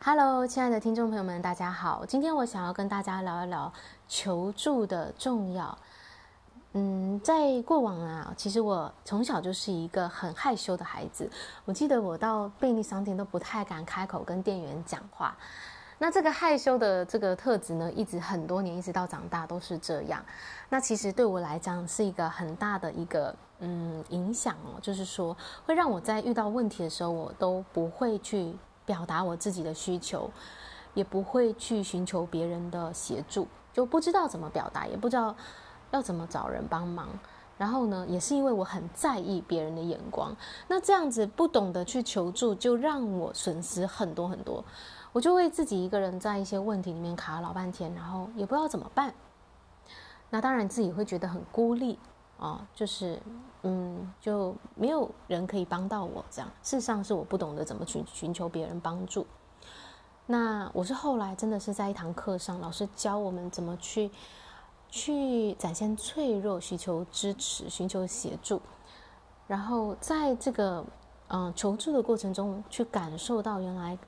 Hello，亲爱的听众朋友们，大家好。今天我想要跟大家聊一聊求助的重要。嗯，在过往啊，其实我从小就是一个很害羞的孩子。我记得我到便利商店都不太敢开口跟店员讲话。那这个害羞的这个特质呢，一直很多年，一直到长大都是这样。那其实对我来讲是一个很大的一个嗯影响哦，就是说会让我在遇到问题的时候，我都不会去表达我自己的需求，也不会去寻求别人的协助，就不知道怎么表达，也不知道要怎么找人帮忙。然后呢，也是因为我很在意别人的眼光，那这样子不懂得去求助，就让我损失很多很多。我就会自己一个人在一些问题里面卡了老半天，然后也不知道怎么办。那当然自己会觉得很孤立啊，就是嗯，就没有人可以帮到我这样。事实上是我不懂得怎么去寻求别人帮助。那我是后来真的是在一堂课上，老师教我们怎么去去展现脆弱，寻求支持，寻求协助，然后在这个嗯求助的过程中，去感受到原来。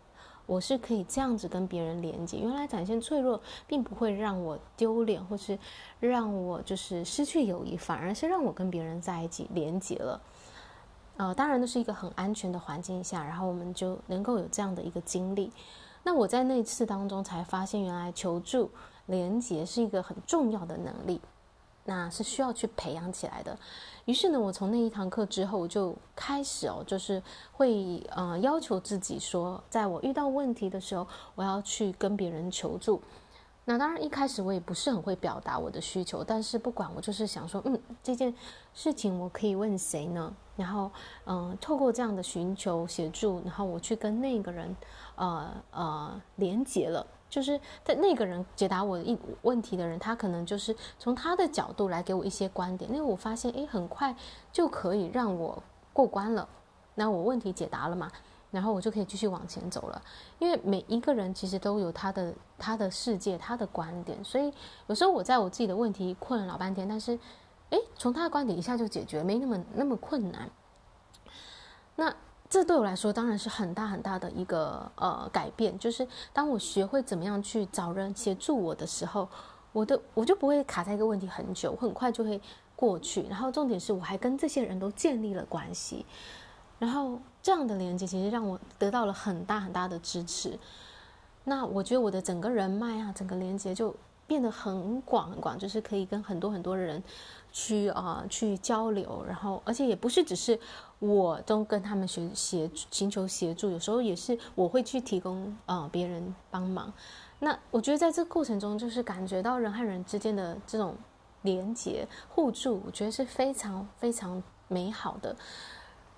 我是可以这样子跟别人连接，原来展现脆弱，并不会让我丢脸，或是让我就是失去友谊，反而是让我跟别人在一起连接了。呃，当然那是一个很安全的环境下，然后我们就能够有这样的一个经历。那我在那次当中才发现，原来求助连接是一个很重要的能力。那是需要去培养起来的。于是呢，我从那一堂课之后，我就开始哦，就是会呃要求自己说，在我遇到问题的时候，我要去跟别人求助。那当然一开始我也不是很会表达我的需求，但是不管我就是想说，嗯，这件事情我可以问谁呢？然后嗯、透过这样的寻求协助，然后我去跟那个人呃呃连接了。就是在那个人解答我一问题的人，他可能就是从他的角度来给我一些观点。因为我发现，诶，很快就可以让我过关了。那我问题解答了嘛，然后我就可以继续往前走了。因为每一个人其实都有他的他的世界，他的观点。所以有时候我在我自己的问题困了老半天，但是，诶，从他的观点一下就解决，没那么那么困难。那。这对我来说当然是很大很大的一个呃改变，就是当我学会怎么样去找人协助我的时候，我的我就不会卡在一个问题很久，我很快就会过去。然后重点是我还跟这些人都建立了关系，然后这样的连接其实让我得到了很大很大的支持。那我觉得我的整个人脉啊，整个连接就变得很广很广，就是可以跟很多很多人。去啊、去交流，然后而且也不是只是我都跟他们学协寻求协助，有时候也是我会去提供啊、别人帮忙。那我觉得在这个过程中，就是感觉到人和人之间的这种连结互助，我觉得是非常非常美好的。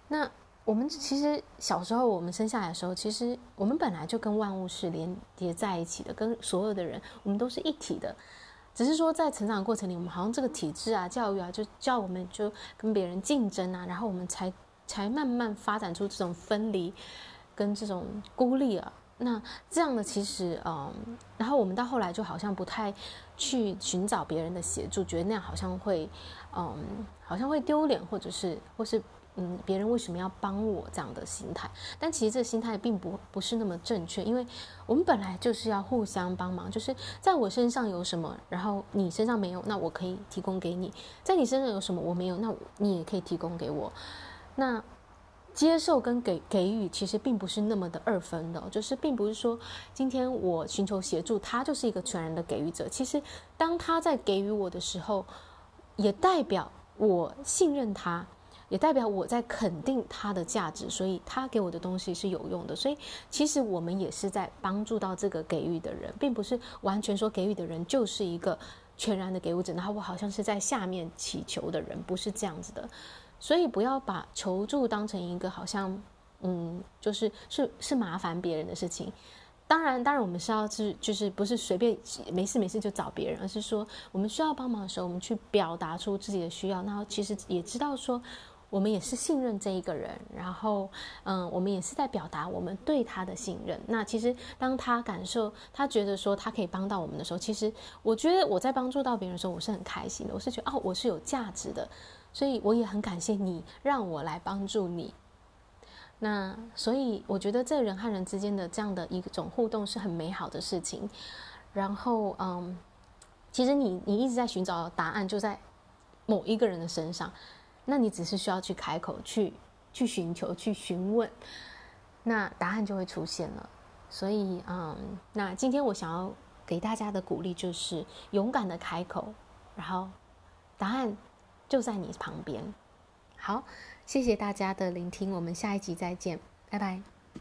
那我们其实小时候我们生下来的时候，其实我们本来就跟万物是连接在一起的，跟所有的人我们都是一体的。只是说，在成长过程里，我们好像这个体制啊、教育啊，就叫我们就跟别人竞争啊，然后我们才才慢慢发展出这种分离跟这种孤立啊。那这样的其实，嗯，然后我们到后来就好像不太去寻找别人的协助，觉得那样好像会，嗯，好像会丢脸，或者是或是。嗯，别人为什么要帮我这样的心态？但其实这心态并不不是那么正确，因为我们本来就是要互相帮忙，就是在我身上有什么，然后你身上没有，那我可以提供给你；在你身上有什么我没有，那你也可以提供给我。那接受跟给给予其实并不是那么的二分的，就是并不是说今天我寻求协助，他就是一个全然的给予者。其实当他在给予我的时候，也代表我信任他。也代表我在肯定他的价值，所以他给我的东西是有用的。所以其实我们也是在帮助到这个给予的人，并不是完全说给予的人就是一个全然的给予者，然后我好像是在下面祈求的人，不是这样子的。所以不要把求助当成一个好像，嗯，就是是是麻烦别人的事情。当然，当然我们是要是就是不是随便没事没事就找别人，而是说我们需要帮忙的时候，我们去表达出自己的需要，然后其实也知道说。我们也是信任这一个人，然后，嗯，我们也是在表达我们对他的信任。那其实，当他感受，他觉得说他可以帮到我们的时候，其实我觉得我在帮助到别人的时候，我是很开心的。我是觉得哦，我是有价值的，所以我也很感谢你让我来帮助你。那所以我觉得这人和人之间的这样的一种互动是很美好的事情。然后，嗯，其实你你一直在寻找答案，就在某一个人的身上，那你只是需要去开口，去去寻求，去询问，那答案就会出现了。所以，嗯，那今天我想要给大家的鼓励就是勇敢的开口，然后答案就在你旁边。好。谢谢大家的聆听，我们下一集再见，拜拜。